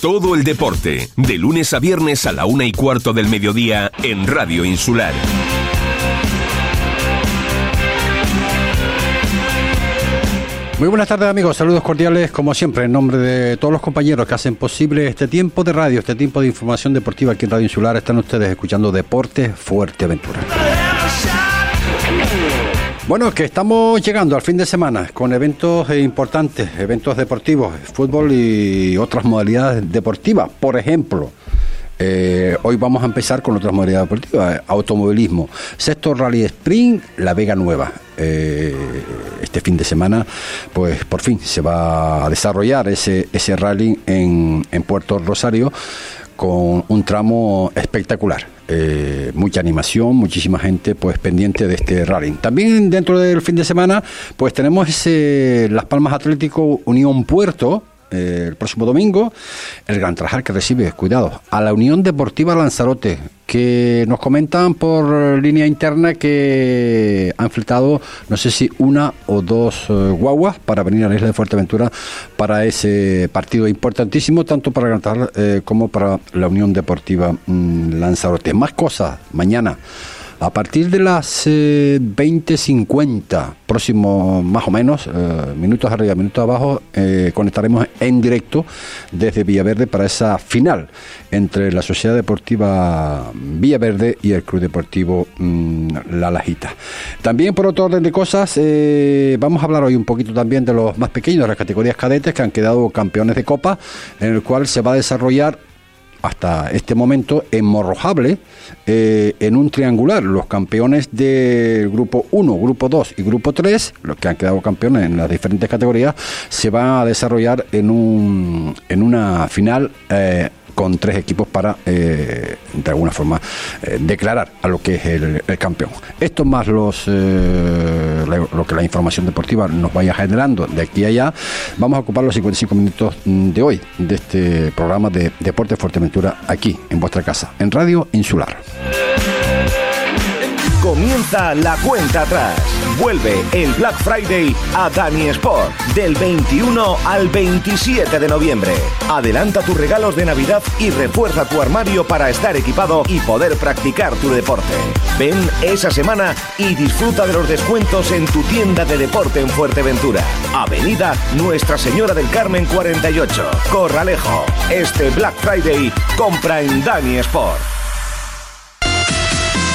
Todo el deporte, de lunes a viernes a la una y cuarto del mediodía en Radio Insular. Muy buenas tardes amigos, saludos cordiales como siempre en nombre de todos los compañeros que hacen posible este tiempo de radio, este tiempo de información deportiva aquí en Radio Insular. Están ustedes escuchando Deporte Fuerteventura. Bueno, que estamos llegando al fin de semana con eventos importantes, eventos deportivos, fútbol y otras modalidades deportivas. Por ejemplo, eh, hoy vamos a empezar con otras modalidades deportivas, automovilismo, sexto rally sprint, La Vega Nueva. Eh, este fin de semana, pues por fin se va a desarrollar ese, ese rally en, en Puerto Rosario con un tramo espectacular. Eh, mucha animación, muchísima gente pues pendiente de este rally. También dentro del fin de semana pues tenemos ese Las Palmas Atlético Unión Puerto, el próximo domingo, el Gran Trajar que recibe, cuidado, a la Unión Deportiva Lanzarote, que nos comentan por línea interna que han fletado, no sé si una o dos eh, guaguas para venir a la isla de Fuerteventura para ese partido importantísimo, tanto para Gran Trajar eh, como para la Unión Deportiva mm, Lanzarote. Más cosas, mañana. A partir de las eh, 20.50, próximo más o menos, eh, minutos arriba, minutos abajo, eh, conectaremos en directo desde Villaverde para esa final entre la Sociedad Deportiva Villaverde y el Club Deportivo mm, La Lajita. También por otro orden de cosas, eh, vamos a hablar hoy un poquito también de los más pequeños, de las categorías cadetes que han quedado campeones de Copa, en el cual se va a desarrollar hasta este momento en Morrojable eh, en un triangular. Los campeones del grupo 1, grupo 2 y grupo 3, los que han quedado campeones en las diferentes categorías, se van a desarrollar en, un, en una final. Eh, con tres equipos para, eh, de alguna forma, eh, declarar a lo que es el, campeón. Esto más los eh, lo que la información deportiva nos vaya generando de aquí a allá, vamos a ocupar los 55 minutos mm, de hoy de este programa de Deporte Fuerteventura aquí, en vuestra casa, en Radio Insular. Comienza la cuenta atrás. Vuelve el Black Friday a Dani Sport del 21 al 27 de noviembre. Adelanta tus regalos de Navidad y refuerza tu armario para estar equipado y poder practicar tu deporte. Ven esa semana y disfruta de los descuentos en tu tienda de deporte en Fuerteventura. Avenida Nuestra Señora del Carmen 48, Corralejo. Este Black Friday compra en Dani Sport.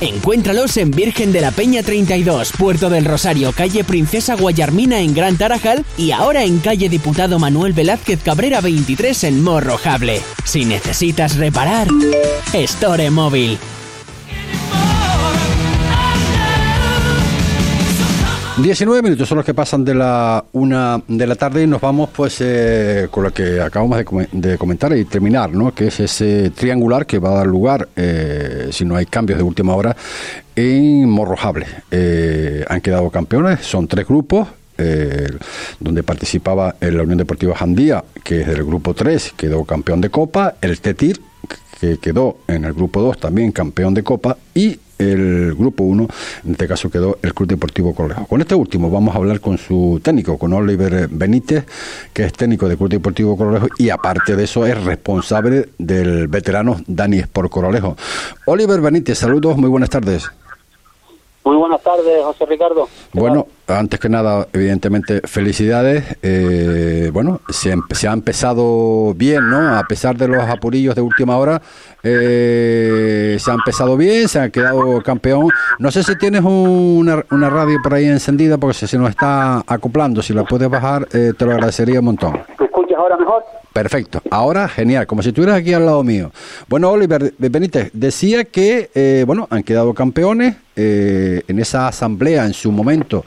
Encuéntralos en Virgen de la Peña 32, Puerto del Rosario, calle Princesa Guayarmina en Gran Tarajal y ahora en calle Diputado Manuel Velázquez Cabrera 23 en Morrojable. Si necesitas reparar, Store Móvil. 19 minutos son los que pasan de la una de la tarde y nos vamos pues eh, con lo que acabamos de, come- de comentar y terminar, ¿no? que es ese triangular que va a dar lugar, eh, si no hay cambios de última hora, en Morrojable. Eh, han quedado campeones, son tres grupos. donde participaba en la Unión Deportiva Jandía, que es del grupo 3, quedó campeón de Copa, el Tetir, que quedó en el grupo 2 también campeón de Copa, y el grupo 1, en este caso quedó el Club Deportivo Correjo. Con este último vamos a hablar con su técnico, con Oliver Benítez, que es técnico del Club Deportivo Correjo y aparte de eso es responsable del veterano Dani Sport Correjo. Oliver Benítez, saludos, muy buenas tardes. Muy buenas tardes, José Ricardo. ¿Qué Bueno, antes que nada, evidentemente, felicidades. Eh, bueno, se, se ha empezado bien, ¿no? A pesar de los apurillos de última hora, eh, se ha empezado bien, se ha quedado campeón. No sé si tienes una, una radio por ahí encendida, porque si se nos está acoplando, si la puedes bajar, eh, te lo agradecería un montón. Ahora mejor? Perfecto. Ahora, genial, como si estuvieras aquí al lado mío. Bueno, Oliver Benítez, decía que, eh, bueno, han quedado campeones. eh, en esa asamblea, en su momento,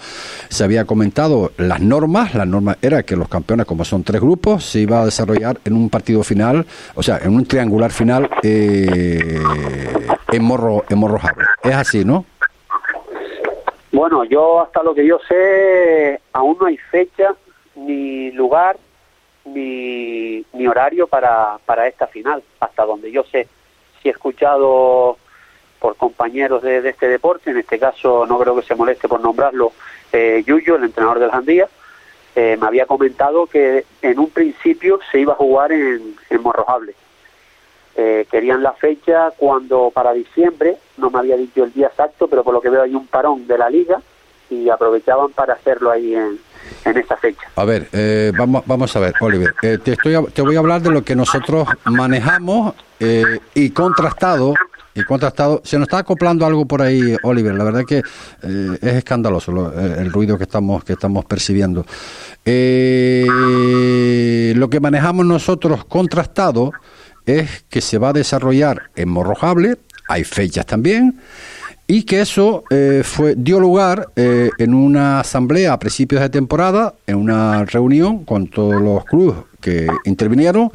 se había comentado las normas. Las normas era que los campeones, como son tres grupos, se iba a desarrollar en un partido final, o sea, en un triangular final eh, en Morro en Morrojable. Es así, ¿no? Bueno, yo hasta lo que yo sé, aún no hay fecha, ni lugar, ni, ni horario para, para esta final, hasta donde yo sé. Si he escuchado por compañeros de, de este deporte, en este caso no creo que se moleste por nombrarlo, eh, Yuyo, el entrenador del Jandía, eh, me había comentado que en un principio se iba a jugar en, en Morrojable. Eh, querían la fecha cuando para diciembre, no me había dicho el día exacto, pero por lo que veo hay un parón de la liga y aprovechaban para hacerlo ahí en, en esa fecha. A ver, eh, vamos, vamos a ver, Oliver. eh, te, voy a hablar de lo que nosotros manejamos eh, y contrastado. Y contrastado. Se nos está acoplando algo por ahí, Oliver. La verdad que eh, es escandaloso lo- el ruido que estamos, que estamos percibiendo. Lo que manejamos nosotros contrastado es que se va a desarrollar en Morrojable, hay fechas también, y que eso eh, fue dio lugar eh, en una asamblea a principios de temporada, en una reunión con todos los clubes que intervinieron,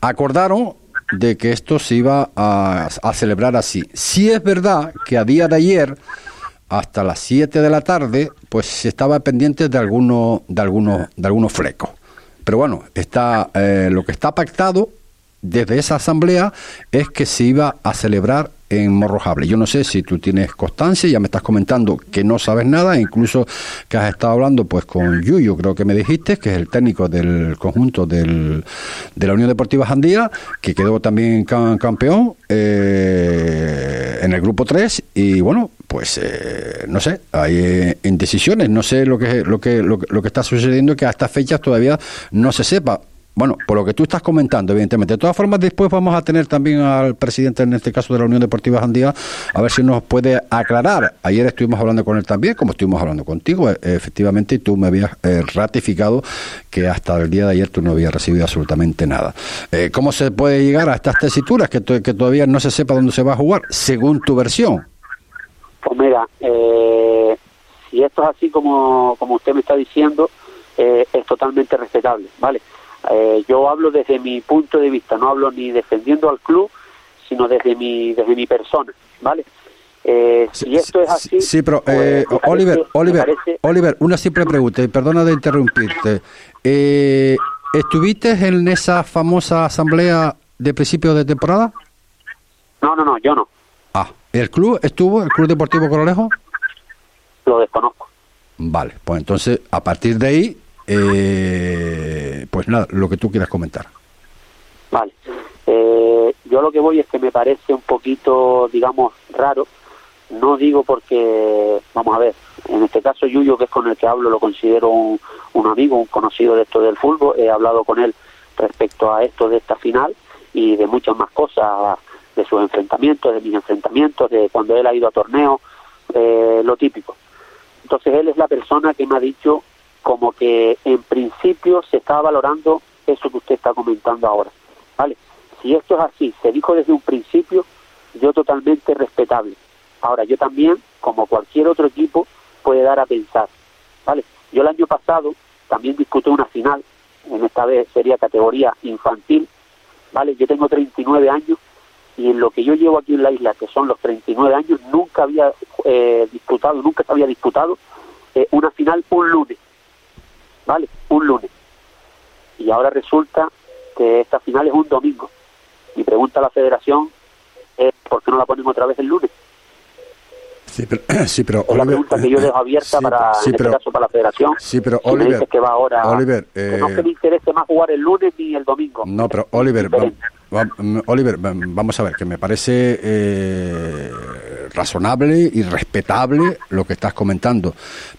acordaron de que esto se iba a, a celebrar así. Sí es verdad que a día de ayer, hasta las 7 de la tarde, pues se estaba pendiente de algunos de algunos de algunos flecos. Pero bueno, está eh, lo que está pactado desde esa asamblea es que se iba a celebrar en Morrojable. Yo no sé si tú tienes constancia, ya me estás comentando que no sabes nada, incluso que has estado hablando pues con Yuyo, creo que me dijiste, que es el técnico del conjunto del, de la Unión Deportiva Jandía, que quedó también ca- campeón eh, en el grupo 3 y bueno, pues eh, no sé, hay eh, indecisiones, no sé lo que, lo, que, lo, lo que está sucediendo que a estas fechas todavía no se sepa. Bueno, por lo que tú estás comentando, evidentemente. De todas formas, después vamos a tener también al presidente, en este caso de la Unión Deportiva Jandía, a ver si nos puede aclarar. Ayer estuvimos hablando con él también, como estuvimos hablando contigo, eh, efectivamente, y tú me habías eh, ratificado que hasta el día de ayer tú no habías recibido absolutamente nada. Eh, ¿Cómo se puede llegar a estas tesituras que, que todavía no se sepa dónde se va a jugar, según tu versión? Pues mira, eh, si esto es así como, como usted me está diciendo, eh, es totalmente respetable, ¿vale? Eh, yo hablo desde mi punto de vista, no hablo ni defendiendo al club, sino desde mi, desde mi persona, ¿vale? Eh, si esto es así... Sí, sí, pero pues, eh, Oliver, Oliver, parece- Oliver, una simple pregunta, y perdona de interrumpirte. Eh, ¿Estuviste en esa famosa asamblea de principio de temporada? No, no, no, yo no, Ah, ¿el club estuvo, el Club Deportivo Corolejo? lo desconozco. Vale, pues entonces, a partir de ahí, eh, pues nada, lo que tú quieras comentar. Vale. Eh, yo lo que voy es que me parece un poquito, digamos, raro. No digo porque, vamos a ver, en este caso Yuyo, que es con el que hablo, lo considero un, un amigo, un conocido de esto del fútbol. He hablado con él respecto a esto de esta final y de muchas más cosas, de sus enfrentamientos, de mis enfrentamientos, de cuando él ha ido a torneos, eh, lo típico. Entonces él es la persona que me ha dicho como que en principio se estaba valorando eso que usted está comentando ahora. ¿Vale? Si esto es así, se dijo desde un principio, yo totalmente respetable. Ahora, yo también, como cualquier otro equipo, puede dar a pensar. ¿Vale? Yo el año pasado también disputé una final, en esta vez sería categoría infantil, ¿vale? Yo tengo 39 años y en lo que yo llevo aquí en la isla, que son los 39 años, nunca había eh, disputado, nunca se había disputado eh, una final un lunes, ¿vale? Un lunes. Y ahora resulta que esta final es un domingo. Y pregunta a la federación, eh, ¿por qué no la ponen otra vez el lunes? Sí, pero, sí, pero Es la pregunta que yo dejo abierta sí, para, sí, en este pero- caso, para la federación. Sí, pero me Oliver, dices que va ahora, Oliver, que no eh, que me interese más jugar el lunes ni el domingo. No, pero Oliver, va- Diferente. va- mm, Oliver, va- vamos a ver, que me parece eh, razonable y respetable lo que estás comentando,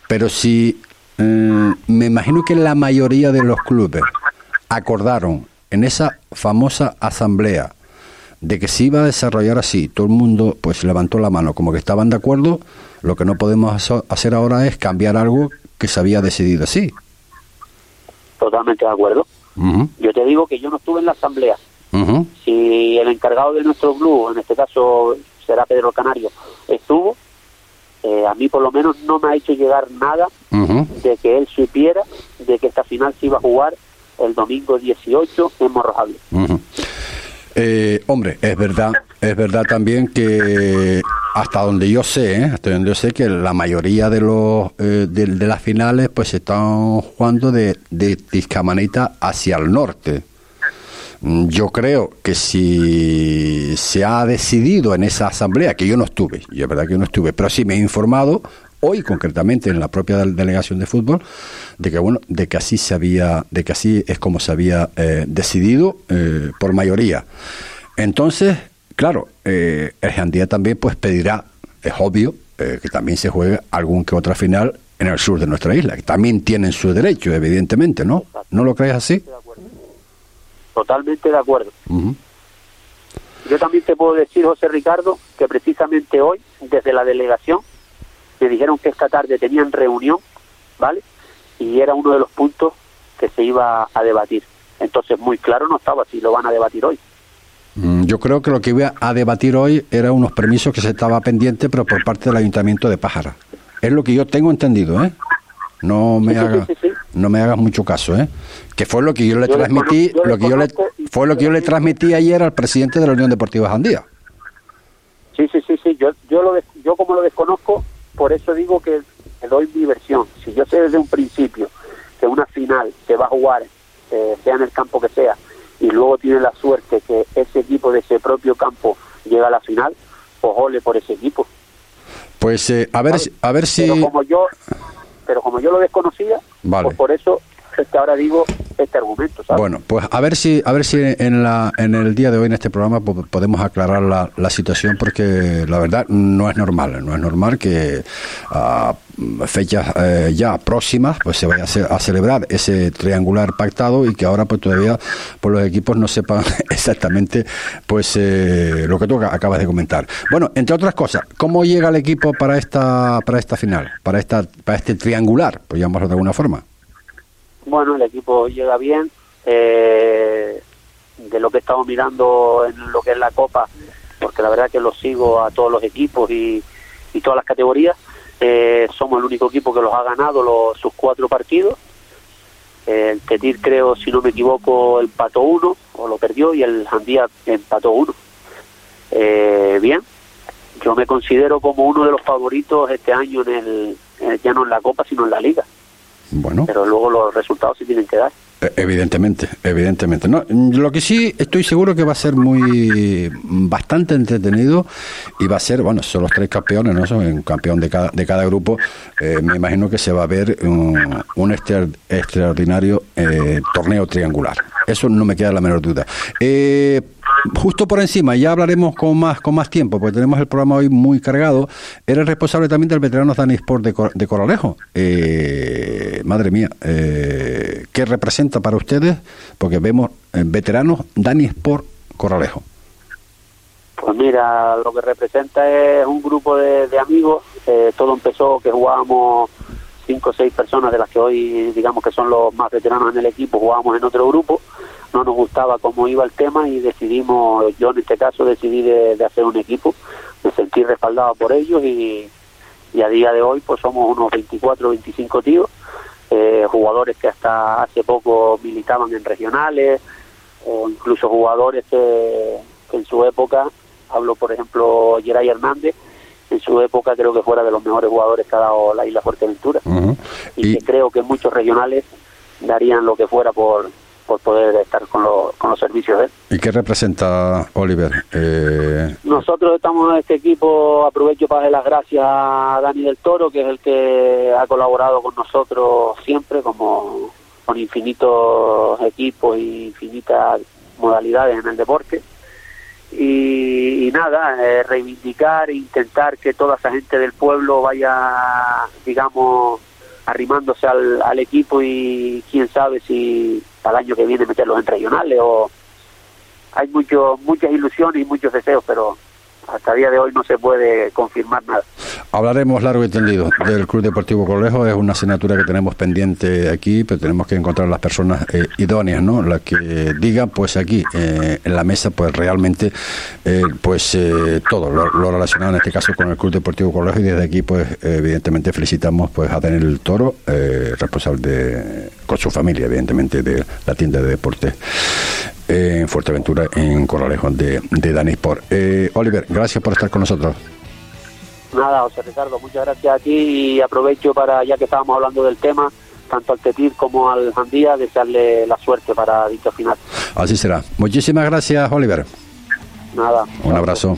pero si mm, me imagino que la mayoría de los clubes acordaron en esa famosa asamblea de que se iba a desarrollar así, todo el mundo pues levantó la mano como que estaban de acuerdo, lo que no podemos hacer ahora es cambiar algo que se había decidido así. Totalmente de acuerdo. Yo te digo que yo no estuve en la asamblea. Si el encargado de nuestro club, en este caso será Pedro Canario, estuvo, eh, a mí por lo menos no me ha hecho llegar nada de que él supiera de que esta final se iba a jugar el domingo 18 en Morrojable. Eh, hombre, es verdad, es verdad también que hasta donde yo sé, ¿eh? hasta donde yo sé que la mayoría de los eh, de, las finales pues se están jugando de, de Tiscamanita hacia el norte. Mm, yo creo que si se ha decidido en esa asamblea, que yo no estuve, y es verdad que yo no estuve, pero sí me he informado, hoy concretamente en la propia delegación de fútbol, de que bueno, de que así se había, de que así es como se había eh, decidido eh, por mayoría. Entonces, claro, eh, el Jandía también pues pedirá, es obvio, que también se juegue algún que otra final en el sur de nuestra isla, que también tienen su derecho, evidentemente, ¿no? ¿No lo crees así? Totalmente de acuerdo. Yo también te puedo decir, José Ricardo, que precisamente hoy, desde la delegación, me dijeron que esta tarde tenían reunión, ¿vale? Y era uno de los puntos que se iba a debatir. Entonces, muy claro no estaba si lo van a debatir hoy. Mm, yo creo que lo que iba a debatir hoy era unos permisos que se estaba pendiente, pero por parte del Ayuntamiento de Pájara. Es lo que yo tengo entendido, ¿eh? No me hagas no me hagas mucho caso, ¿eh? Que fue lo que yo le transmití, lo que yo le fue lo que yo le transmití ayer al presidente de la Unión Deportiva Jandía. Sí, sí, sí, sí, yo yo lo yo como lo desconozco, por eso digo que le doy mi versión. Si yo sé desde un principio que una final se va a jugar, eh, sea en el campo que sea, y luego tiene la suerte que ese equipo de ese propio campo llega a la final, pues ole por ese equipo. Pues eh, a ver, a ver si. Pero como yo, pero como yo lo desconocía, pues por eso es que ahora digo este argumento. Bueno, pues a ver si a ver si en la en el día de hoy en este programa podemos aclarar la, la situación porque la verdad no es normal, no es normal que a fechas eh, ya próximas pues se vaya a, celebrar ese triangular pactado y que ahora pues todavía por los equipos no sepan exactamente pues eh, lo que tú acabas de comentar. Bueno, entre otras cosas, ¿cómo llega el equipo para esta para esta final, para esta para este triangular, por llamarlo de alguna forma? Bueno, el equipo llega bien. Eh, de lo que estamos mirando en lo que es la Copa, porque la verdad que lo sigo a todos los equipos y, todas las categorías. Eh, somos el único equipo que los ha ganado los, sus cuatro partidos. El Tetir, creo, si no me equivoco, empató uno o lo perdió y el Jandía empató uno. Eh, bien, yo me considero como uno de los favoritos este año en el, ya no en la Copa, sino en la Liga. Bueno. Pero luego los resultados sí tienen que dar. E, evidentemente, evidentemente. No, lo que sí estoy seguro que va a ser muy bastante entretenido y va a ser, bueno, son los tres campeones, ¿no? Son un campeón de cada, de cada grupo. Eh, me imagino que se va a ver un, un extraordinario eh, torneo triangular. Eso no me queda la menor duda. Eh, justo por encima, ya hablaremos con más con más tiempo, porque tenemos el programa hoy muy cargado. Era el responsable también del veterano Dani Sport de, de Coralejo. Eh, madre mía, eh, ¿qué representa para ustedes? Porque vemos eh, veteranos Dani Sport Coralejo. Pues mira, lo que representa es un grupo de, amigos. todo empezó que jugábamos cinco o seis personas de las que hoy digamos que son los más veteranos en el equipo, jugábamos en otro grupo no nos gustaba cómo iba el tema y decidimos, yo en este caso decidí de, hacer un equipo, me sentí respaldado por ellos y, a día de hoy pues somos unos 24 25 tíos, eh, jugadores que hasta hace poco militaban en regionales o incluso jugadores que, en su época, hablo por ejemplo Geray Hernández, en su época creo que fuera de los mejores jugadores que ha dado la isla Fuerteventura y, y que creo que muchos regionales darían lo que fuera por, por poder estar con, con los servicios de él. ¿Y qué representa Oliver? Eh... Nosotros estamos en este equipo, aprovecho para dar las gracias a Dani del Toro, que es el que ha colaborado con nosotros siempre, como con infinitos equipos y infinitas modalidades en el deporte. Y, nada, eh, reivindicar e intentar que toda esa gente del pueblo vaya, digamos, arrimándose al, al equipo y quién sabe si al año que viene meterlos en regionales o hay mucho, muchas ilusiones y muchos deseos, pero hasta el día de hoy no se puede confirmar nada. Hablaremos largo y tendido del Club Deportivo Colejo, es una asignatura que tenemos pendiente aquí, pero tenemos que encontrar las personas eh, idóneas, ¿no? Las que digan, pues aquí, eh, en la mesa, pues realmente, eh, pues todo lo, relacionado en este caso con el Club Deportivo Colejo y desde aquí, pues evidentemente felicitamos pues a Daniel Toro, responsable de, con su familia, evidentemente, de la tienda de deportes en Fuerteventura, en Corralejo de, de Dani Sport. Oliver, gracias por estar con nosotros. Nada, José Ricardo, muchas gracias a ti y aprovecho para, ya que estábamos hablando del tema, tanto al Tetir como al Jandía, desearle la suerte para dicho final. Así será. Muchísimas gracias, Oliver. Nada. Un abrazo.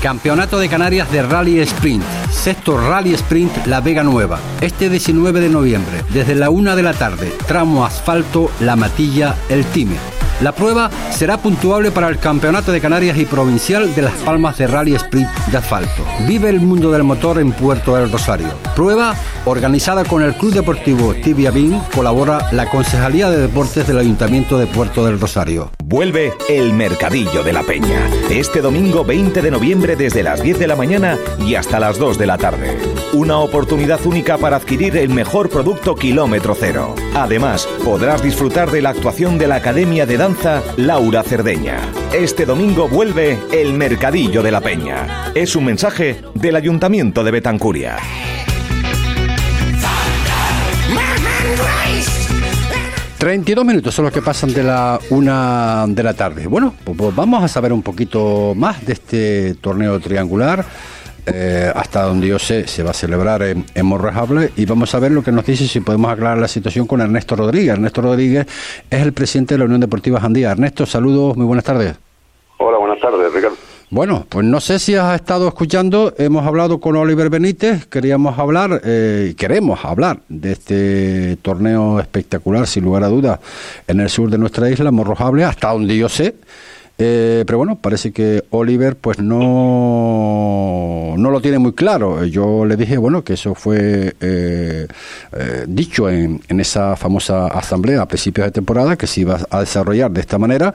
Campeonato de Canarias de Rally Sprint. Sexto Rally Sprint La Vega Nueva. Este 19 de noviembre, desde la una de la tarde. Tramo asfalto La Matilla El Time. La prueba será puntuable para el Campeonato de Canarias y Provincial de Las Palmas de Rally Sprint de Asfalto. Vive el mundo del motor en Puerto del Rosario. Prueba organizada con el Club Deportivo Tibia Bin, colabora la Concejalía de Deportes del Ayuntamiento de Puerto del Rosario. Vuelve el Mercadillo de la Peña. Este domingo 20 de noviembre desde las 10 de la mañana y hasta las 2 de la tarde. Una oportunidad única para adquirir el mejor producto kilómetro cero. Además, podrás disfrutar de la actuación de la Academia de Danza Laura Cerdeña. Este domingo vuelve el Mercadillo de la Peña. Es un mensaje del Ayuntamiento de Betancuria. ...32 minutos son los que pasan de la una de la tarde. Bueno, pues, pues vamos a saber un poquito más de este torneo triangular eh, hasta donde yo sé, se va a celebrar en, en, Morrejable y vamos a ver lo que nos dice si podemos aclarar la situación con Ernesto Rodríguez. Ernesto Rodríguez es el presidente de la Unión Deportiva Jandía. Ernesto, saludos, muy buenas tardes. Hola, buenas tardes, Ricardo. Bueno, pues no sé si has estado escuchando, hemos hablado con Oliver Benítez, queríamos hablar, eh, queremos hablar de este torneo espectacular, sin lugar a dudas, en el sur de nuestra isla, Morrojable, hasta donde yo sé, eh, pero bueno, parece que Oliver pues no, no lo tiene muy claro. Yo le dije, bueno, que eso fue eh, eh, dicho en, en, esa famosa asamblea a principios de temporada, que se iba a desarrollar de esta manera.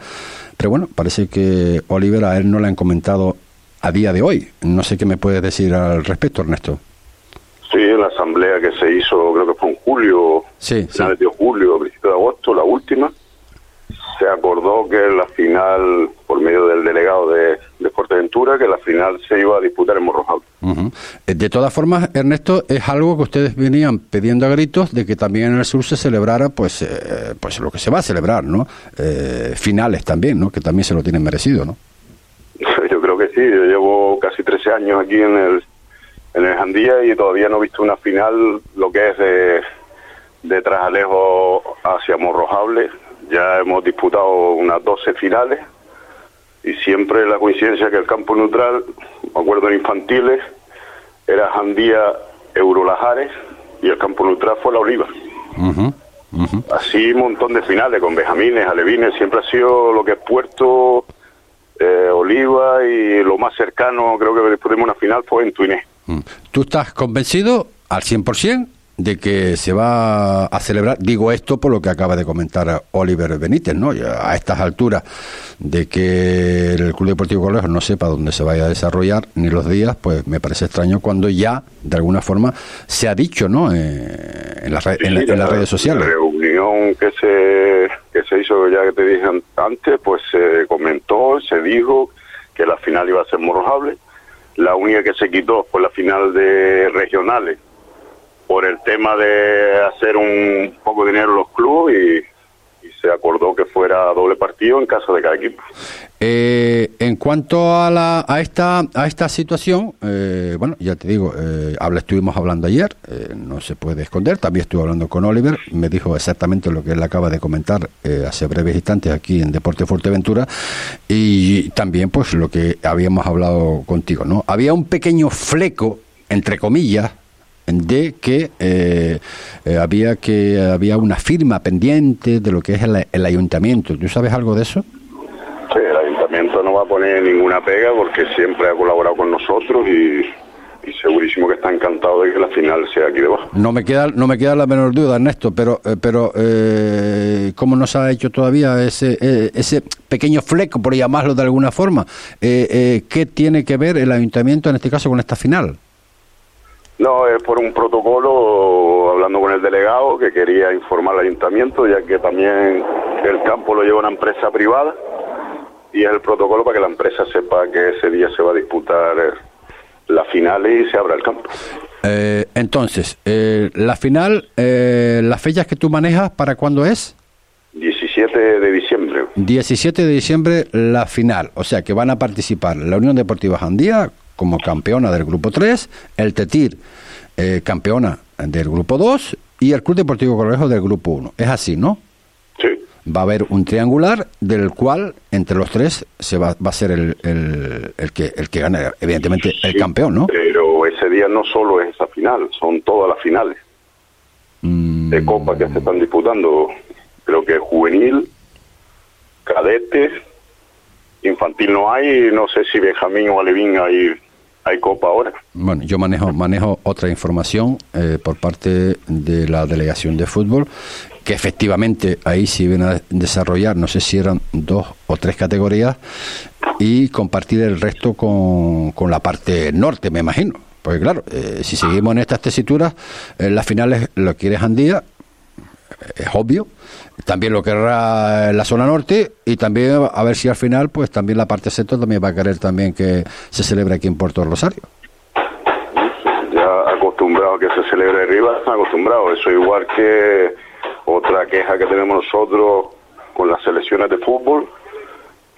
Pero bueno, parece que Oliver a él no le han comentado a día de hoy. No sé qué me puedes decir al respecto, Ernesto. Sí, la asamblea que se hizo, creo que fue en julio, sí, finales de julio, principios de agosto, la última se acordó que la final, por medio del delegado de, de Fuerteventura, que la final se iba a disputar en Morrojal. Eh, de todas formas, Ernesto, es algo que ustedes venían pidiendo a gritos de que también en el sur se celebrara, pues, eh, pues lo que se va a celebrar, ¿no? Eh, finales también, ¿no? Que también se lo tienen merecido, ¿no? Yo creo que sí. Yo llevo casi 13 años aquí en el en el Jandía y todavía no he visto una final, lo que es de, de Trasalejo hacia Morrojable ya hemos disputado unas 12 finales y siempre la coincidencia que el campo neutral, me acuerdo en infantiles, era Jandía Eurolajares y el campo neutral fue la Oliva. Así un montón de finales con Benjamines, Alevines, siempre ha sido lo que es Puerto, eh, Oliva y lo más cercano, creo que después de una final fue en Tuiné. Mm. ¿Tú estás convencido al 100% de que se va a celebrar, digo esto por lo que acaba de comentar Oliver Benítez, ¿no? A estas alturas de que el Club Deportivo Colegio no sepa dónde se vaya a desarrollar ni los días, pues me parece extraño cuando ya, de alguna forma, se ha dicho, ¿no? Eh, en, las en, las redes sociales. La reunión que se, que se hizo, ya que te dije antes, pues se comentó, se dijo que la final iba a ser morrojable. La única que se quitó fue la final de regionales por el tema de hacer un poco de dinero en los clubes y, se acordó que fuera doble partido en caso de cada equipo. Eh, en cuanto a, la, a, esta, a esta situación, eh, bueno, ya te digo, eh, habla, estuvimos hablando ayer, eh, no se puede esconder, también estuve hablando con Oliver, me dijo exactamente lo que él acaba de comentar hace breves instantes aquí en Deporte Fuerteventura y también pues lo que habíamos hablado contigo, ¿no? Había un pequeño fleco, entre comillas, de que eh, eh, había que había una firma pendiente de lo que es el, ayuntamiento. ¿Tú sabes algo de eso? Sí, el ayuntamiento no va a poner ninguna pega porque siempre ha colaborado con nosotros y, segurísimo que está encantado de que la final sea aquí debajo. No me queda no me queda la menor duda, Ernesto, pero eh, pero eh, cómo nos ha hecho todavía ese ese pequeño fleco por llamarlo de alguna forma. ¿Qué tiene que ver el ayuntamiento en este caso con esta final? No, es por un protocolo, hablando con el delegado, que quería informar al ayuntamiento, ya que también el campo lo lleva una empresa privada, y es el protocolo para que la empresa sepa que ese día se va a disputar eh, la final y se abra el campo. Eh, entonces, eh, la final, eh, las fechas que tú manejas, ¿para cuándo es? 17 de diciembre. 17 de diciembre la final, o sea que van a participar la Unión Deportiva Jandía como campeona del grupo 3, el Tetir eh, campeona del grupo 2 y el Club Deportivo Correjo del grupo 1. Es así, ¿no? Sí. Va a haber un triangular del cual entre los tres se va, va a ser el, el, el que el que gane, evidentemente el campeón, ¿no? Pero ese día no solo es esa final, son todas las finales Mm, de Copa que se están disputando. Creo que juvenil, cadete, infantil no hay, no sé si Benjamín o Alevín hay, hay Copa ahora. Bueno, yo manejo manejo otra información eh, por parte de la delegación de fútbol que efectivamente ahí sí iban a desarrollar, no sé si eran dos o tres categorías y compartir el resto con, con la parte norte, me imagino. Porque claro, eh, si seguimos en estas tesituras, en las finales lo quiere Jandía, es obvio. También lo querrá la zona norte y también a ver si al final, pues también la parte centro también va a querer también que se celebre aquí en Puerto Rosario. Ya acostumbrado a que se celebre arriba, están acostumbrados. Eso igual que otra queja que tenemos nosotros con las selecciones de fútbol,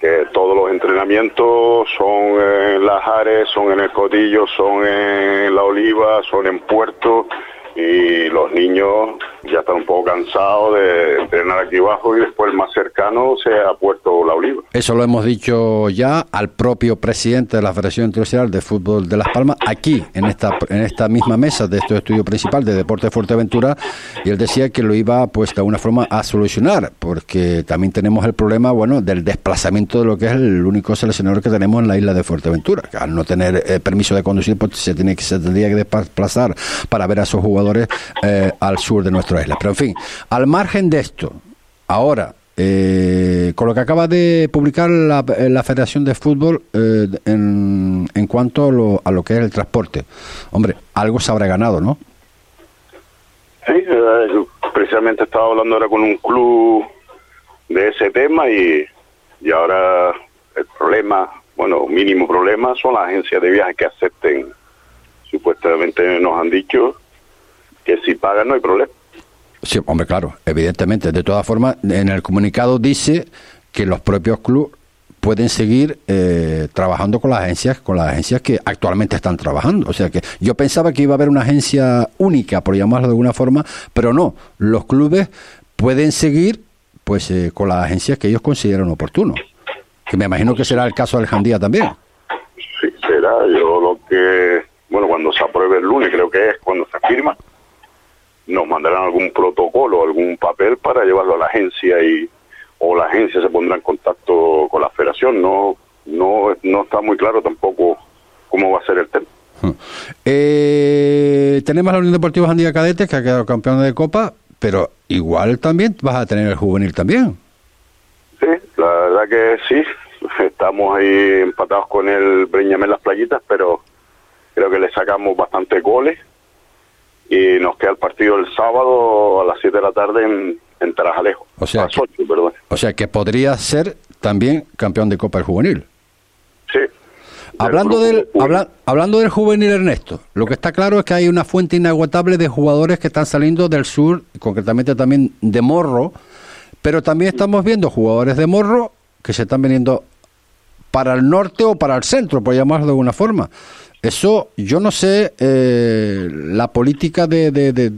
que todos los entrenamientos son en Las Ares, son en el Cotillo, son en La Oliva, son en Puerto y los niños ya están un poco cansados de entrenar aquí abajo y después el más cercano sea Puerto La Oliva. Eso lo hemos dicho ya al propio presidente de la Federación Internacional de Fútbol de Las Palmas, aquí, en esta, en esta misma mesa de este estudio principal de Deporte de Fuerteventura, y él decía que lo iba, pues, de alguna forma a solucionar, porque también tenemos el problema, bueno, del desplazamiento de lo que es el único seleccionador que tenemos en la isla de Fuerteventura, que al no tener eh, permiso de conducir, pues se, tiene que, se tendría que desplazar para ver a esos jugadores eh, al sur de nuestra Pero, en fin, al margen de esto, ahora, eh, con lo que acaba de publicar la, eh, la Federación de Fútbol eh, en, en cuanto a lo, a lo que es el transporte, hombre, algo se habrá ganado, ¿no? Sí, eh, precisamente estaba hablando ahora con un club de ese tema y, y ahora el problema, bueno, mínimo problema son las agencias de viajes que acepten, supuestamente nos han dicho que si pagan no hay problema. Sí, hombre, claro, evidentemente. De todas formas, en el comunicado dice que los propios clubes pueden seguir eh, trabajando con las agencias, con las agencias que actualmente están trabajando. O sea que yo pensaba que iba a haber una agencia única, por llamarlo de alguna forma, pero no. Los clubes pueden seguir, pues, eh, con las agencias que ellos consideran oportuno. Que me imagino que será el caso del Jandía también. Sí, será. Yo lo que, bueno, cuando se apruebe el lunes, creo que es cuando se firma, nos mandarán algún protocolo, algún papel para llevarlo a la agencia y o la agencia se pondrá en contacto con la federación. No, no, no está muy claro tampoco cómo va a ser el tema. Eh, tenemos la Unión Deportiva Jandía Cadetes, que ha quedado campeón de Copa, pero igual también vas a tener el juvenil también. Sí, la verdad que sí. Estamos ahí empatados con el Breñamén Las Playitas, pero creo que le sacamos bastantes goles y nos queda el partido el sábado a las 7 de la tarde en, en Tarajalejo. O sea a las que- 8, perdón. O sea que podría ser también campeón de Copa el Juvenil. Sí. Hablando Del del, habla- hablando del juvenil Ernesto, lo que está claro es que hay una fuente inagotable de jugadores que están saliendo del sur, concretamente también de Morro, pero también estamos viendo jugadores de Morro que se están viniendo para el norte o para el centro, por llamarlo de alguna forma. Eso, yo no sé, eh, la política de, de, de,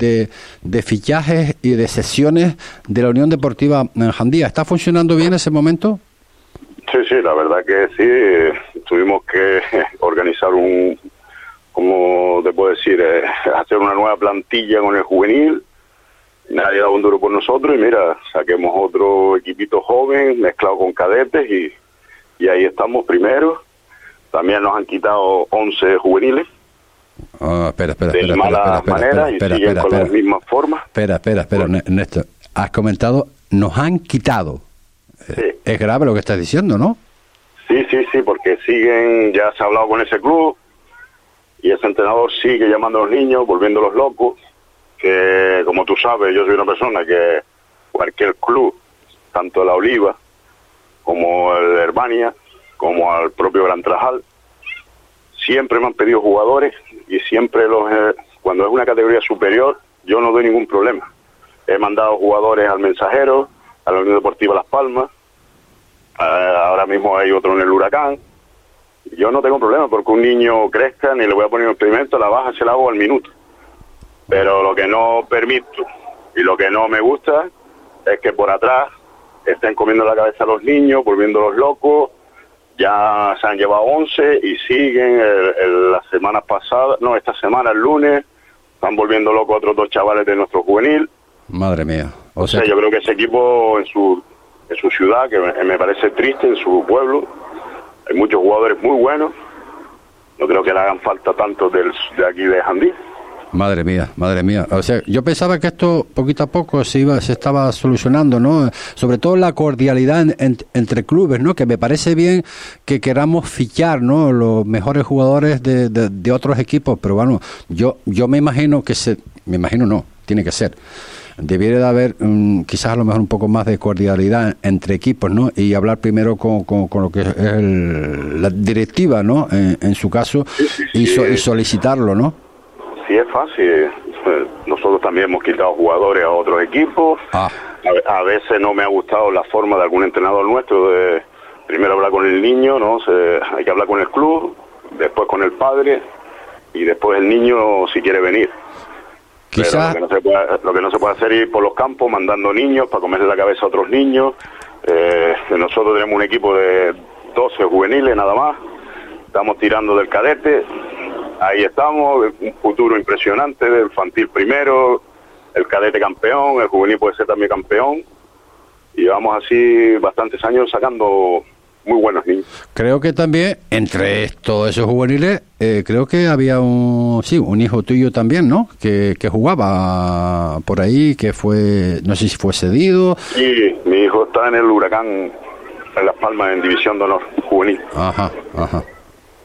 de- fichajes y de sesiones de la Unión Deportiva en Jandía, ¿está funcionando bien en ese momento? Sí, sí, la verdad que sí. eh, Tuvimos que organizar un, como te puedo decir, Eh, hacer una nueva plantilla con el juvenil. Nadie daba un duro por nosotros y mira, saquemos otro equipito joven mezclado con cadetes y, y ahí estamos primero. También nos han quitado 11 juveniles Ah, espera, espera, de espera, mala espera, y siguen con las mismas formas. Espera, espera, espera, Ernesto. Has comentado, nos han quitado. Sí. Es grave lo que estás diciendo, ¿no? Sí, sí, sí, porque siguen, ya se ha hablado con ese club y ese entrenador sigue llamando a los niños, volviéndolos locos, que como tú sabes, yo soy una persona que cualquier club, tanto la Oliva como el Herbania, como al propio Gran Trajal, siempre me han pedido jugadores y siempre los cuando es una categoría superior yo no doy ningún problema. He mandado jugadores al Mensajero, a la Unión Deportiva Las Palmas, ahora mismo hay otro en el Huracán. Yo no tengo problema porque un niño crezca ni le voy a poner un experimento, la baja se la hago al minuto. Pero lo que no permito y lo que no me gusta es que por atrás estén comiendo la cabeza a los niños, volviéndolos locos. Ya se han llevado 11 y siguen la semana pasada, no, esta semana, el lunes, están volviendo locos otros dos chavales de nuestro juvenil. Madre mía. O, sea, yo creo que ese equipo en su, en su ciudad, que me, parece triste, en su pueblo, hay muchos jugadores muy buenos. No creo que le hagan falta tanto del, de aquí de Jandí. Madre mía, madre mía. O sea, yo pensaba que esto poquito a poco se iba, se estaba solucionando, ¿no? Sobre todo la cordialidad entre clubes, ¿no? Que me parece bien que queramos fichar, ¿no? Los mejores jugadores de, de, otros equipos, pero bueno, yo, yo me imagino que se, me imagino no, tiene que ser. Debiera de haber mm, quizás a lo mejor un poco más de cordialidad entre equipos, ¿no? Y hablar primero con, con, lo que es la directiva, ¿no? En, su caso, y, y solicitarlo, ¿no? Sí es fácil. Nosotros también hemos quitado jugadores a otros equipos. Ah. A, veces no me ha gustado la forma de algún entrenador nuestro de primero hablar con el niño, no, hay que hablar con el club, después con el padre y después el niño si quiere venir. Quizás lo, que no se puede hacer es ir por los campos mandando niños para comerle la cabeza a otros niños. Eh, nosotros tenemos un equipo de 12 juveniles nada más. Estamos tirando del cadete ahí estamos, un futuro impresionante del infantil primero, el cadete campeón, el juvenil puede ser también campeón, y vamos así bastantes años sacando muy buenos niños. Creo que también, entre todos esos juveniles, eh, creo que había un, sí, un hijo tuyo también, ¿no? Que, que jugaba por ahí, que fue, no sé si fue cedido. Sí, mi hijo está en el Huracán, en Las Palmas, en División de Honor Juvenil. Ajá, ajá.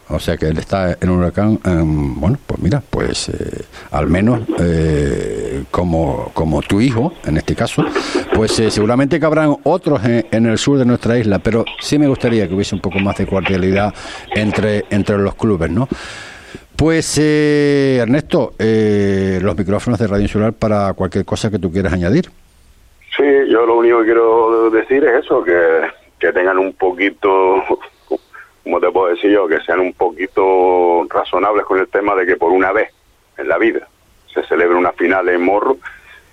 O sea que él está en un huracán. Em, bueno, pues mira, pues eh, al menos eh, como, como tu hijo, en este caso, pues eh, seguramente que habrán otros en, el sur de nuestra isla, pero sí me gustaría que hubiese un poco más de cordialidad entre, entre los clubes, ¿no? Pues Ernesto, los micrófonos de Radio Insular para cualquier cosa que tú quieras añadir. Sí, yo lo único que quiero decir es eso, que, que tengan un poquito como te puedo decir yo, que sean un poquito razonables con el tema de que por una vez en la vida se celebre una final en Morro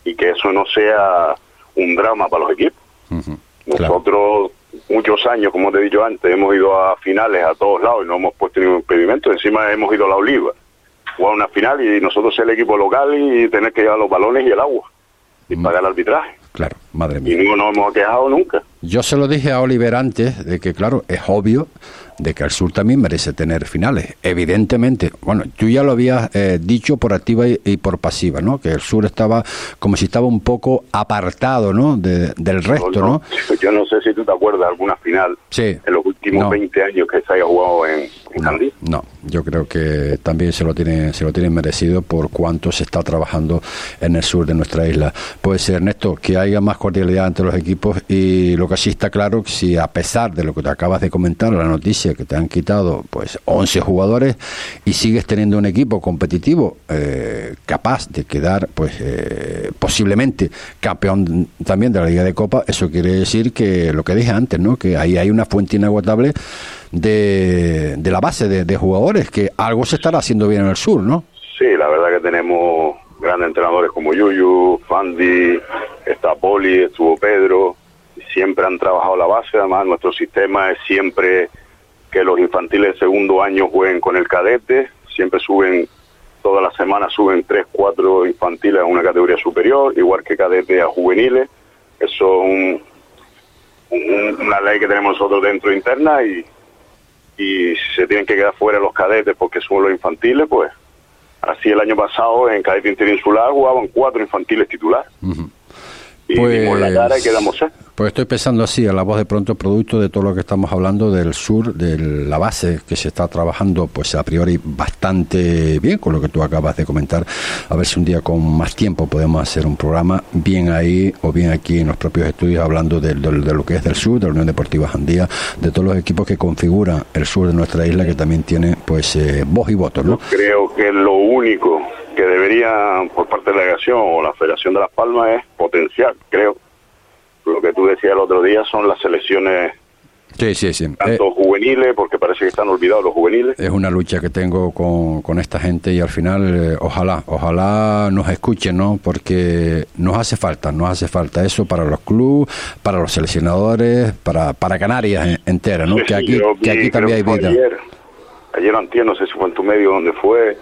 y que eso no sea un drama para los equipos. Nosotros muchos años, como te he dicho antes, hemos ido a finales a todos lados y no hemos puesto ningún impedimento. Encima hemos ido a la Oliva, jugar una final y nosotros ser el equipo local y tener que llevar los balones y el agua y mm. pagar el arbitraje. Claro, madre mía. Y no nos hemos quejado nunca. Yo se lo dije a Oliver antes de que, claro, es obvio de que el sur también merece tener finales. Evidentemente, bueno, tú ya lo habías eh, dicho por activa y, por pasiva, ¿no? Que el sur estaba como si estaba un poco apartado, ¿no? del resto, ¿no? Yo no sé si tú te acuerdas de alguna final sí. en los últimos 20 años que se haya jugado en, en no, yo creo que también se lo tiene se lo tienen merecido por cuánto se está trabajando en el sur de nuestra isla. Puede ser, Ernesto, que haya más cordialidad entre los equipos y lo que sí está claro, si a pesar de lo que te acabas de comentar, la noticia que te han quitado pues 11 jugadores y sigues teniendo un equipo competitivo eh, capaz de quedar pues eh, posiblemente campeón también de la Liga de Copa, eso quiere decir que lo que dije antes, ¿no? que ahí hay una fuente inagotable de, la base de, jugadores, que algo se estará haciendo bien en el sur, ¿no? Sí, la verdad que tenemos grandes entrenadores como Yuyu, Fandi, está Poli, estuvo Pedro, siempre han trabajado la base, además nuestro sistema es siempre que los infantiles de segundo año jueguen con el cadete, siempre suben, todas las semanas suben tres, cuatro infantiles a una categoría superior, igual que cadete a juveniles, eso es una ley que tenemos nosotros dentro interna y, y si se tienen que quedar fuera los cadetes porque son los infantiles, pues así el año pasado en cadete interinsular jugaban cuatro infantiles titulares. Y pues, la cara y quedamos Pues estoy pensando así, a la voz de pronto, producto de todo lo que estamos hablando del sur, de la base que se está trabajando, pues a priori bastante bien con lo que tú acabas de comentar. A ver si un día con más tiempo podemos hacer un programa bien ahí o bien aquí en los propios estudios hablando de, lo que es del sur, de la Unión Deportiva Jandía, de todos los equipos que configuran el sur de nuestra isla que también tiene pues eh, voz y voto, ¿no? creo que lo único que debería por parte de la delegación o la Federación de Las Palmas es potenciar, creo. Lo que tú decías el otro día son las selecciones Sí, sí, sí. Tanto eh, juveniles, porque parece que están olvidados los juveniles. Es una lucha que tengo con, con esta gente y al final, eh, ojalá, ojalá nos escuchen, ¿no? Porque nos hace falta, nos hace falta eso para los clubes, para los seleccionadores, para, para Canarias entera, ¿no? que aquí, que aquí también hay vida ayer antier, no sé si fue en tu medio donde fue,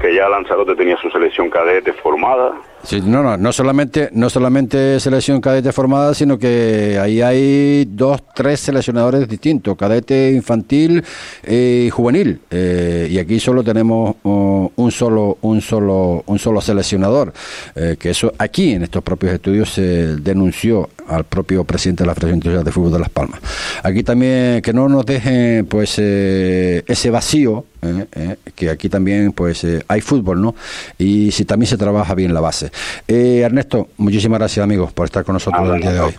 que ya Lanzarote tenía su selección cadete formada. Sí, no, no, no solamente, no solamente selección cadete formada, sino que ahí hay dos, tres seleccionadores distintos, cadete, infantil y juvenil. Eh, y aquí solo tenemos uh, un solo, un solo, un solo seleccionador. Eh, que eso aquí en estos propios estudios se denunció al propio presidente de la Federación Internacional de Fútbol de Las Palmas. Aquí también que no nos dejen pues eh, ese vacío eh, eh, que aquí también pues hay fútbol, ¿no? Y si también se trabaja bien la base. Ernesto, muchísimas gracias amigos por estar con nosotros el día de hoy.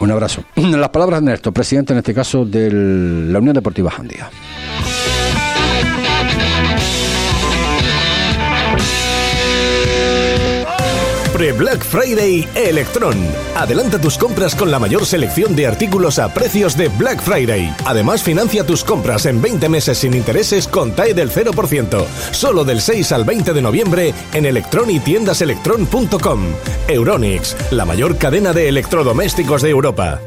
Un abrazo. Las palabras de Ernesto, presidente en este caso de la Unión Deportiva Jandía. Black Friday Electron. Adelanta tus compras con la mayor selección de artículos a precios de Black Friday. Además, financia tus compras en 20 meses sin intereses con TAE del 0%. Solo del 6 al 20 de noviembre en electron y tiendaselectron.com. Euronix, la mayor cadena de electrodomésticos de Europa.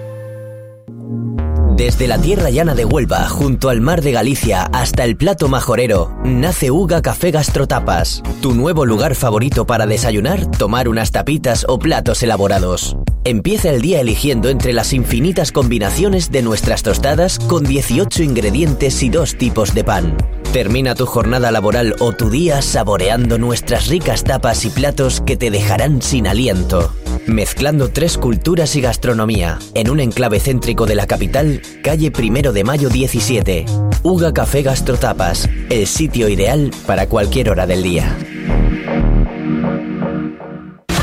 Desde la tierra llana de Huelva, junto al mar de Galicia, hasta el plato majorero, nace Uga Café Gastrotapas, tu nuevo lugar favorito para desayunar, tomar unas tapitas o platos elaborados. Empieza el día eligiendo entre las infinitas combinaciones de nuestras tostadas con 18 ingredientes y dos tipos de pan. Termina tu jornada laboral o tu día saboreando nuestras ricas tapas y platos que te dejarán sin aliento. Mezclando tres culturas y gastronomía, en un enclave céntrico de la capital, calle Primero de Mayo 17. Uga Café Gastrotapas, el sitio ideal para cualquier hora del día.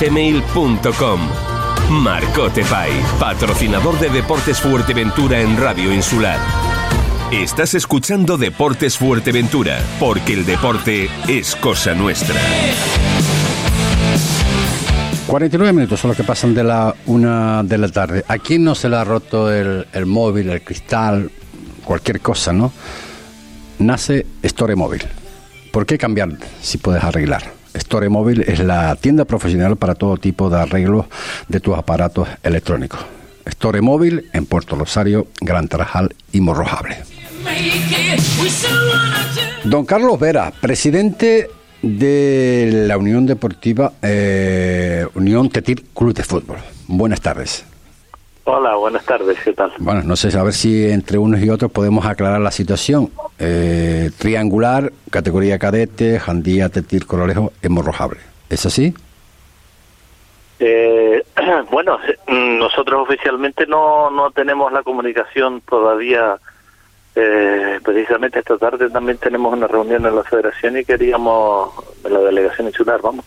gmail.com. Marcote Pai, patrocinador de Deportes Fuerteventura en Radio Insular. Estás escuchando Deportes Fuerteventura, porque el deporte es cosa nuestra. 49 minutos son los que pasan de la una de la tarde. ¿A quién no se le ha roto el, el móvil, el cristal, cualquier cosa, no? Nace Store Móvil. ¿Por qué cambiar si puedes arreglar? Store Móvil es la tienda profesional para todo tipo de arreglos de tus aparatos electrónicos. Store Móvil en Puerto Rosario, Gran Tarajal y Morrojable. Don Carlos Vera, presidente de la Unión Deportiva eh, Unión Tetir Club de Fútbol. Buenas tardes. Hola, buenas tardes, ¿qué tal? Bueno, no sé, a ver si entre unos y otros podemos aclarar la situación. Eh, triangular, categoría cadete, Jandía, Tetir, Corolejo, hemorrojable. ¿Es así? Eh, bueno, nosotros oficialmente no, no tenemos la comunicación todavía. Eh, precisamente esta tarde también tenemos una reunión en la federación y queríamos, en la delegación insular, vamos,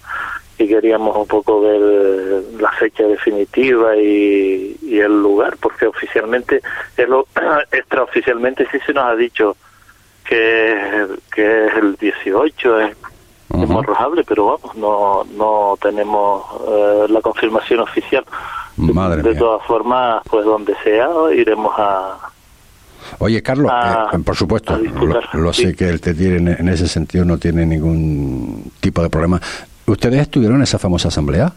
y queríamos un poco ver la fecha definitiva y, el lugar, porque oficialmente, es lo, extraoficialmente sí se nos ha dicho que, que es el 18, es, uh pero vamos, no, no tenemos eh, la confirmación oficial. de, todas formas, pues donde sea, iremos a, Oye, Carlos, eh, por supuesto, lo, sé que el TETIR en, en, ese sentido no tiene ningún tipo de problema. ¿Ustedes estuvieron en esa famosa asamblea?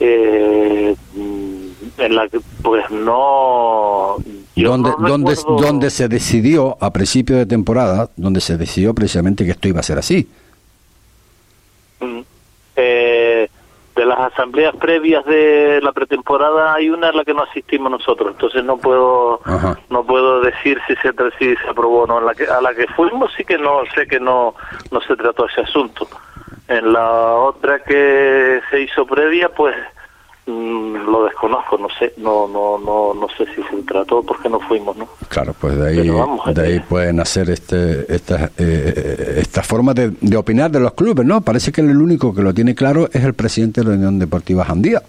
Eh, en la que, pues no. Donde, donde, donde se decidió a principio de temporada, donde se decidió precisamente que esto iba a ser así. Las asambleas previas de la pretemporada hay una en la que no asistimos nosotros entonces no puedo no puedo decir si se si se aprobó o no. La que, a la que fuimos sí que no sé que no no se trató ese asunto. En la otra que se hizo previa pues lo desconozco, no sé, no, no, no, no sé si se trató porque no fuimos, ¿no? Claro, pues de ahí, de ahí pueden hacer este, esta, eh, esta forma de, de, opinar de los clubes, ¿no? Parece que el único que lo tiene claro es el presidente de la Unión Deportiva Jandía,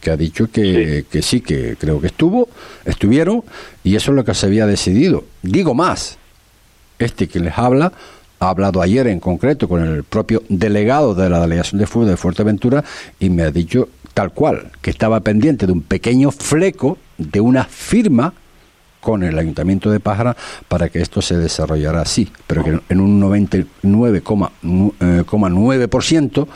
que ha dicho que sí. que sí, que creo que estuvo, estuvieron, y eso es lo que se había decidido. Digo más, este que les habla ha hablado ayer en concreto con el propio delegado de la delegación de fútbol de Fuerteventura y me ha dicho tal cual, que estaba pendiente de un pequeño fleco de una firma con el Ayuntamiento de Pájara para que esto se desarrollara así, pero que en un 99,9% eh,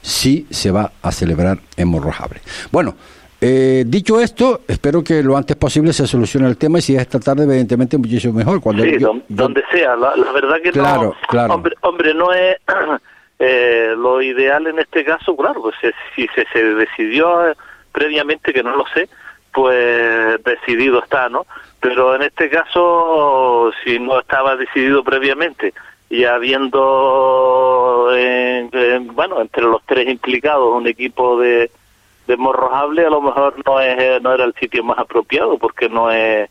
sí se va a celebrar en Morrojable. Bueno, eh, dicho esto, espero que lo antes posible se solucione el tema y si es esta tarde, evidentemente, muchísimo mejor. Cuando sí, donde sea. La, verdad que claro, no. Claro. Hombre, hombre, no es. Eh, lo ideal en este caso, claro, pues si se, se decidió eh, previamente, que no lo sé, pues decidido está, ¿no? Pero en este caso, si no estaba decidido previamente y habiendo, eh, bueno, entre los tres implicados un equipo de, de morrojable, a lo mejor no es no era el sitio más apropiado porque no es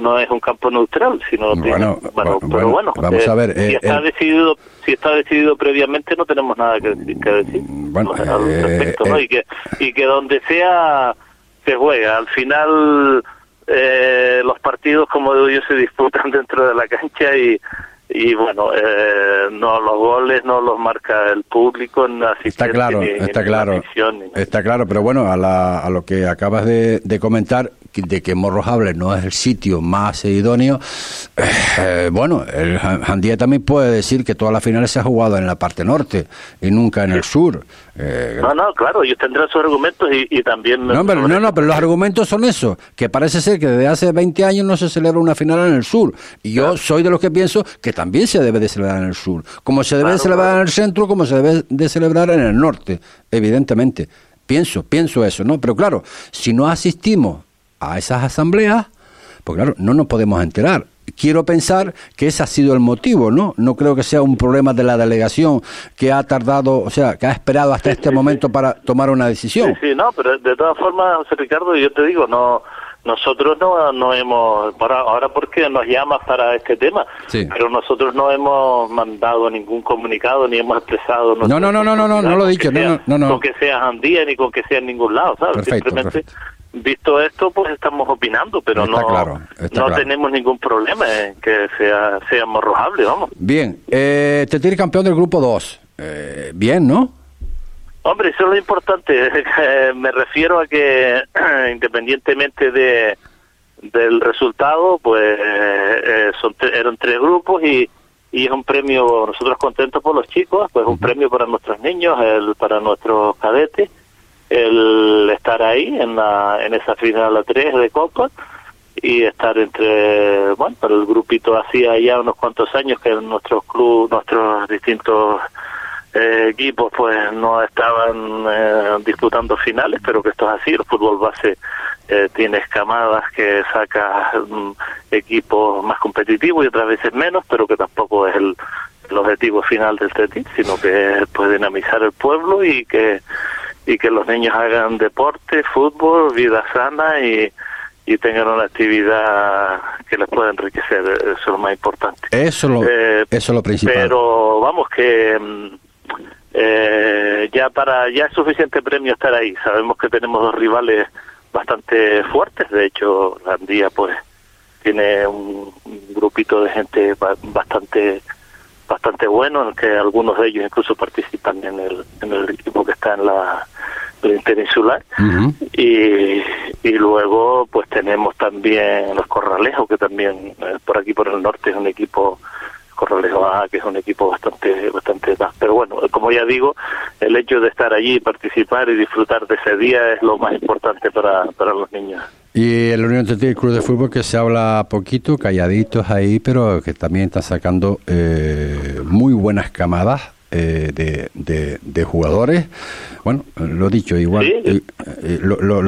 no es un campo neutral, sino bueno, bueno, pero bueno, vamos a ver, si está decidido si está decidido previamente no tenemos nada que, decir bueno, al respecto, ¿no? y que y que donde sea se juega, al final eh, los partidos como digo yo se disputan dentro de la cancha y y bueno, eh, no los goles no los marca el público en Está claro, está claro, está claro, pero bueno, a, la, a lo que acabas de, de comentar, de que Morrojable no es el sitio más idóneo, eh, bueno, el Jandía también puede decir que todas las finales se ha jugado en la parte norte y nunca en el sur. Eh, no, no, claro, ellos tendrán sus argumentos y, también... No, pero, no, no, pero los argumentos son eso, que parece ser que desde hace 20 años no se celebra una final en el sur. Y yo soy de los que pienso que también se debe de celebrar en el sur, como se debe de celebrar en el centro, como se debe de celebrar en el norte, evidentemente. Pienso, pienso eso, ¿no? Pero claro, si no asistimos a esas asambleas, pues claro, no nos podemos enterar. Quiero pensar que ese ha sido el motivo, ¿no? No creo que sea un problema de la delegación que ha tardado, o sea, que ha esperado hasta este momento para tomar una decisión. Sí, sí, no, pero de todas formas, José Ricardo, yo te digo, no nosotros no, no hemos, ahora, ahora porque nos llamas para este tema, pero nosotros no hemos mandado ningún comunicado ni hemos expresado. No, no, no, no, no, no, no lo he dicho, no, no, no. Con que sea Andía ni con que sea en ningún lado, ¿sabes? Simplemente visto esto, pues estamos opinando, pero no, no tenemos ningún problema en que sea, sea morrojable, vamos. Bien, eh, te tiene campeón del grupo 2. Eh, bien, ¿no? Hombre, eso es lo importante. Me refiero a que independientemente de del resultado, pues eh, son eran tres grupos y, y es un premio, nosotros contentos por los chicos, pues un premio para nuestros niños, el, para nuestros cadetes el estar ahí en, la, en esa final a tres de Copa y estar entre, bueno, para el grupito hacía ya unos cuantos años que nuestros club, nuestros distintos eh, equipos pues no estaban eh, disputando finales, pero que esto es así, el fútbol base eh, tiene escamadas que saca mm, equipos más competitivos y otras veces menos, pero que tampoco es el, el objetivo final del TETIT, sino que es pues, dinamizar el pueblo y que y que los niños hagan deporte, fútbol, vida sana y, y tengan una actividad que les pueda enriquecer, eso es lo más importante. Eso lo, eh, eso es lo principal. Pero vamos que mm, eh, ya para ya es suficiente premio estar ahí. Sabemos que tenemos dos rivales bastante fuertes, de hecho, Andía pues tiene un, grupito de gente bastante bastante bueno, en el que algunos de ellos incluso participan en el, en el equipo que está en la interinsular. y, y luego pues tenemos también los Corralejos, que también eh, por aquí por el norte es un equipo Corralejo A, que es un equipo bastante bastante más. Pero bueno, como ya digo, el hecho de estar allí, participar y disfrutar de ese día es lo más importante para, para los niños. Y el Unión Atlética Club de Fútbol que se habla poquito, calladitos ahí, pero que también está sacando eh, muy buenas camadas eh, de, de, jugadores. Bueno, lo dicho, igual. Eh, lo, lo,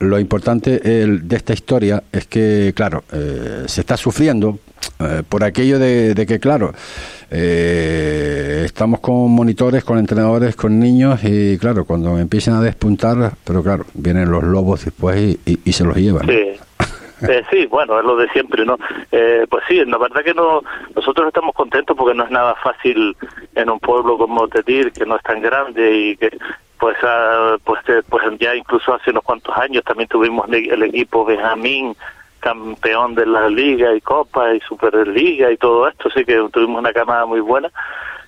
lo, importante de esta historia es que, claro, se está sufriendo por aquello de, que, claro, eh, estamos con monitores, con entrenadores, con niños y claro, cuando empiezan a despuntar, pero claro, vienen los lobos después y, se los llevan. Sí. Eh, sí, bueno, es lo de siempre, ¿no? Eh, pues sí, la verdad que no, nosotros estamos contentos porque no es nada fácil en un pueblo como Tetir, que no es tan grande y que pues ah, pues, eh, pues ya incluso hace unos cuantos años también tuvimos el equipo Benjamín campeón de la liga y copa y superliga y todo esto, así que tuvimos una camada muy buena.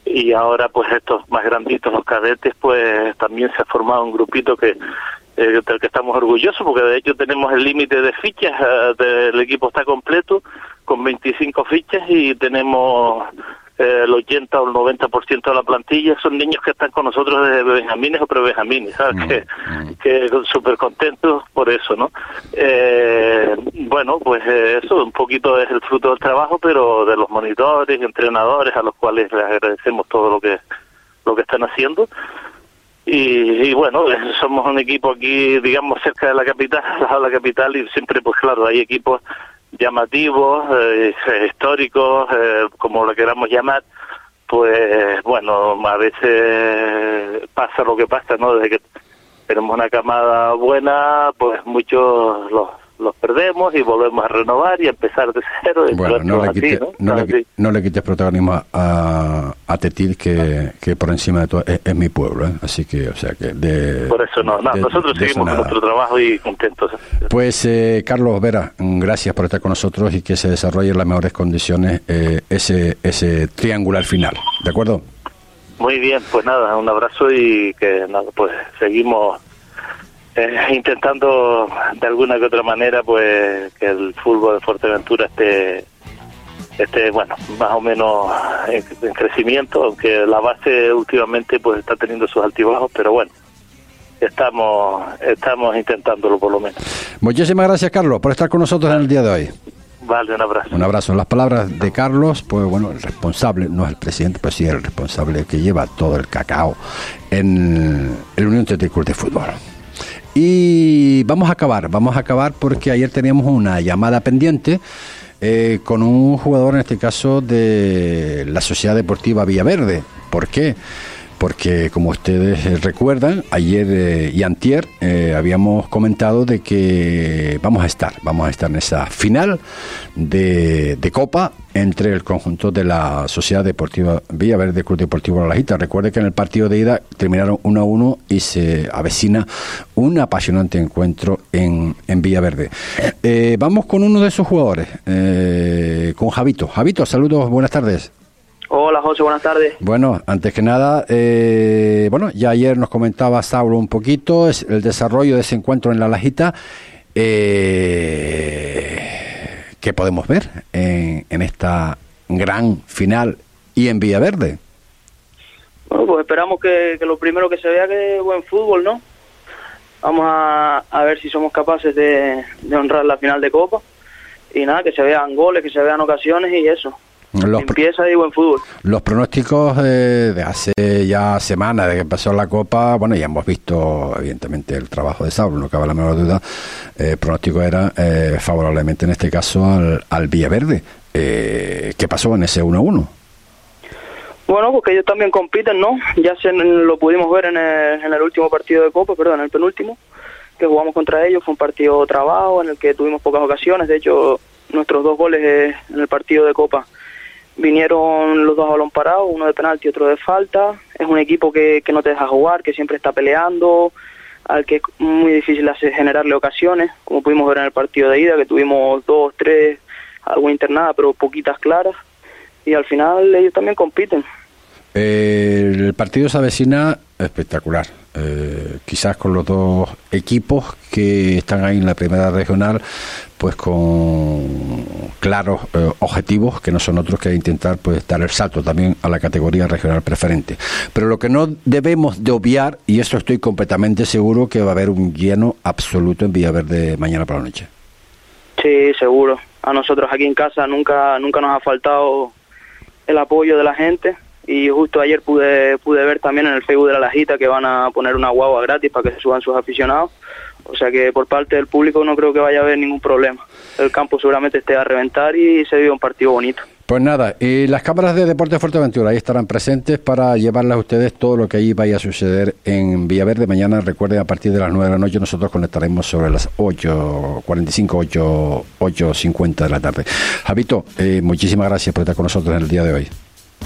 Y ahora pues estos más granditos, los cadetes, pues también se ha formado un grupito que eh, del que estamos orgullosos porque de hecho tenemos el límite de fichas, eh, el equipo está completo con 25 fichas y tenemos el 80 o el 90% de la plantilla son niños que están con nosotros desde benjamines o pre-benjamines, ¿sabes? Mm, que, mm. que súper contentos por eso, ¿no? Eh, bueno, pues eh, eso un poquito es el fruto del trabajo, pero de los monitores, entrenadores, a los cuales les agradecemos todo lo que lo que están haciendo. Y, y, bueno, somos un equipo aquí, digamos, cerca de la capital, la capital, y siempre, pues claro, hay equipos llamativos, eh, históricos, eh, como lo queramos llamar, pues bueno, a veces pasa lo que pasa, ¿no? Desde que tenemos una camada buena, pues muchos los los perdemos y volvemos a renovar y a empezar de cero. Bueno, no le, quites, ¿no? le, quites protagonismo a, a Tetil, que, que por encima de todo es, mi pueblo, ¿eh? así que, o sea, que de... Por eso no, nosotros seguimos con nuestro trabajo y contentos. Pues, eh, Carlos Vera, gracias por estar con nosotros y que se desarrolle en las mejores condiciones eh, ese, ese triangular final, ¿de acuerdo? Muy bien, pues nada, un abrazo y que nada, pues seguimos eh, intentando de alguna que otra manera pues que el fútbol de Fuerteventura esté esté bueno más o menos en, crecimiento aunque la base últimamente pues está teniendo sus altibajos pero bueno estamos estamos intentándolo por lo menos muchísimas gracias Carlos por estar con nosotros en el día de hoy Vale, un abrazo. Un abrazo. Las palabras de Carlos, pues bueno, el responsable, no es el presidente, pero sí el responsable que lleva todo el cacao en el Unión Club de Fútbol. Y vamos a acabar, vamos a acabar porque ayer teníamos una llamada pendiente eh, con un jugador, en este caso, de la Sociedad Deportiva Villaverde. ¿Por qué? Porque como ustedes eh, recuerdan, ayer eh, y antier eh, habíamos comentado de que vamos a estar, vamos a estar en esa final de, Copa entre el conjunto de la Sociedad Deportiva Villaverde Club Deportivo La Lajita. Recuerde que en el partido de ida terminaron 1 a 1 y se avecina un apasionante encuentro en, en Villaverde. vamos con uno de esos jugadores, con Javito. Javito, saludos, buenas tardes. Hola José, buenas tardes. Bueno, antes que nada, eh, bueno, ya ayer nos comentaba Saulo un poquito es el desarrollo de ese encuentro en la Lajita. Eh, ¿Qué podemos ver en, esta gran final y en Villaverde? Bueno, pues esperamos que, lo primero que se vea que es buen fútbol, ¿no? Vamos a, ver si somos capaces de honrar la final de Copa. Y nada, que se vean goles, que se vean ocasiones y eso. Los Empieza y buen fútbol. Los pronósticos eh, de hace ya semanas de que empezó la Copa, bueno, ya hemos visto evidentemente el trabajo de Saulo, no cabe la menor duda, eh, el pronóstico era eh, favorablemente en este caso al, al Villaverde. ¿Qué pasó en ese 1-1? Bueno, porque ellos también compiten, ¿no? Ya se, lo pudimos ver en el, en el último partido de Copa, perdón, en el penúltimo, que jugamos contra ellos. Fue un partido trabajo en el que tuvimos pocas ocasiones. De hecho, nuestros dos goles en el partido de Copa Vinieron los dos a balón parado, uno de penalti y otro de falta. Es un equipo que, que no te deja jugar, que siempre está peleando, al que es muy difícil hacer, generarle ocasiones, como pudimos ver en el partido de ida, que tuvimos dos, tres, alguna internada, pero poquitas claras. Y al final ellos también compiten. el partido se avecina espectacular. Eh, quizás con los dos equipos que están ahí en la primera regional, pues con claros eh, objetivos que no son otros que intentar pues dar el salto también a la categoría regional preferente. Pero lo que no debemos de obviar, y eso estoy completamente seguro, que va a haber un lleno absoluto en Villaverde mañana por la noche. Sí, seguro. A nosotros aquí en casa nunca nunca nos ha faltado el apoyo de la gente y justo ayer pude pude ver también en el Facebook de la Lajita que van a poner una guagua gratis para que se suban sus aficionados. O sea que por parte del público no creo que vaya a haber ningún problema. El campo seguramente esté a reventar y se vive un partido bonito. Pues nada, y las cámaras de Deporte Fuerteventura ahí estarán presentes para llevarles a ustedes todo lo que ahí vaya a suceder en Villaverde. Mañana, recuerden, a partir de las 9 de la noche nosotros conectaremos sobre las 8.45, 8, 8.50 de la tarde. Javito, eh, muchísimas gracias por estar con nosotros en el día de hoy.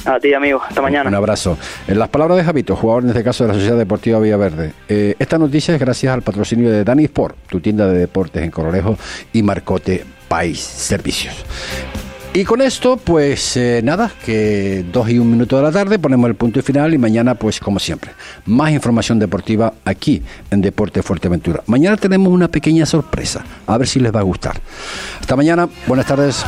A ti, amigo. Hasta mañana. Un abrazo. En las palabras de Javito, jugador en este caso de la Sociedad Deportiva Villaverde. Eh, esta noticia es gracias al patrocinio de Dani Sport, tu tienda de deportes en Corolejo y Marcote País Servicios. Y con esto, pues eh, nada, que dos y un minuto de la tarde ponemos el punto y final y mañana, pues como siempre, más información deportiva aquí en Deporte Fuerteventura. Mañana tenemos una pequeña sorpresa, a ver si les va a gustar. Hasta mañana, buenas tardes.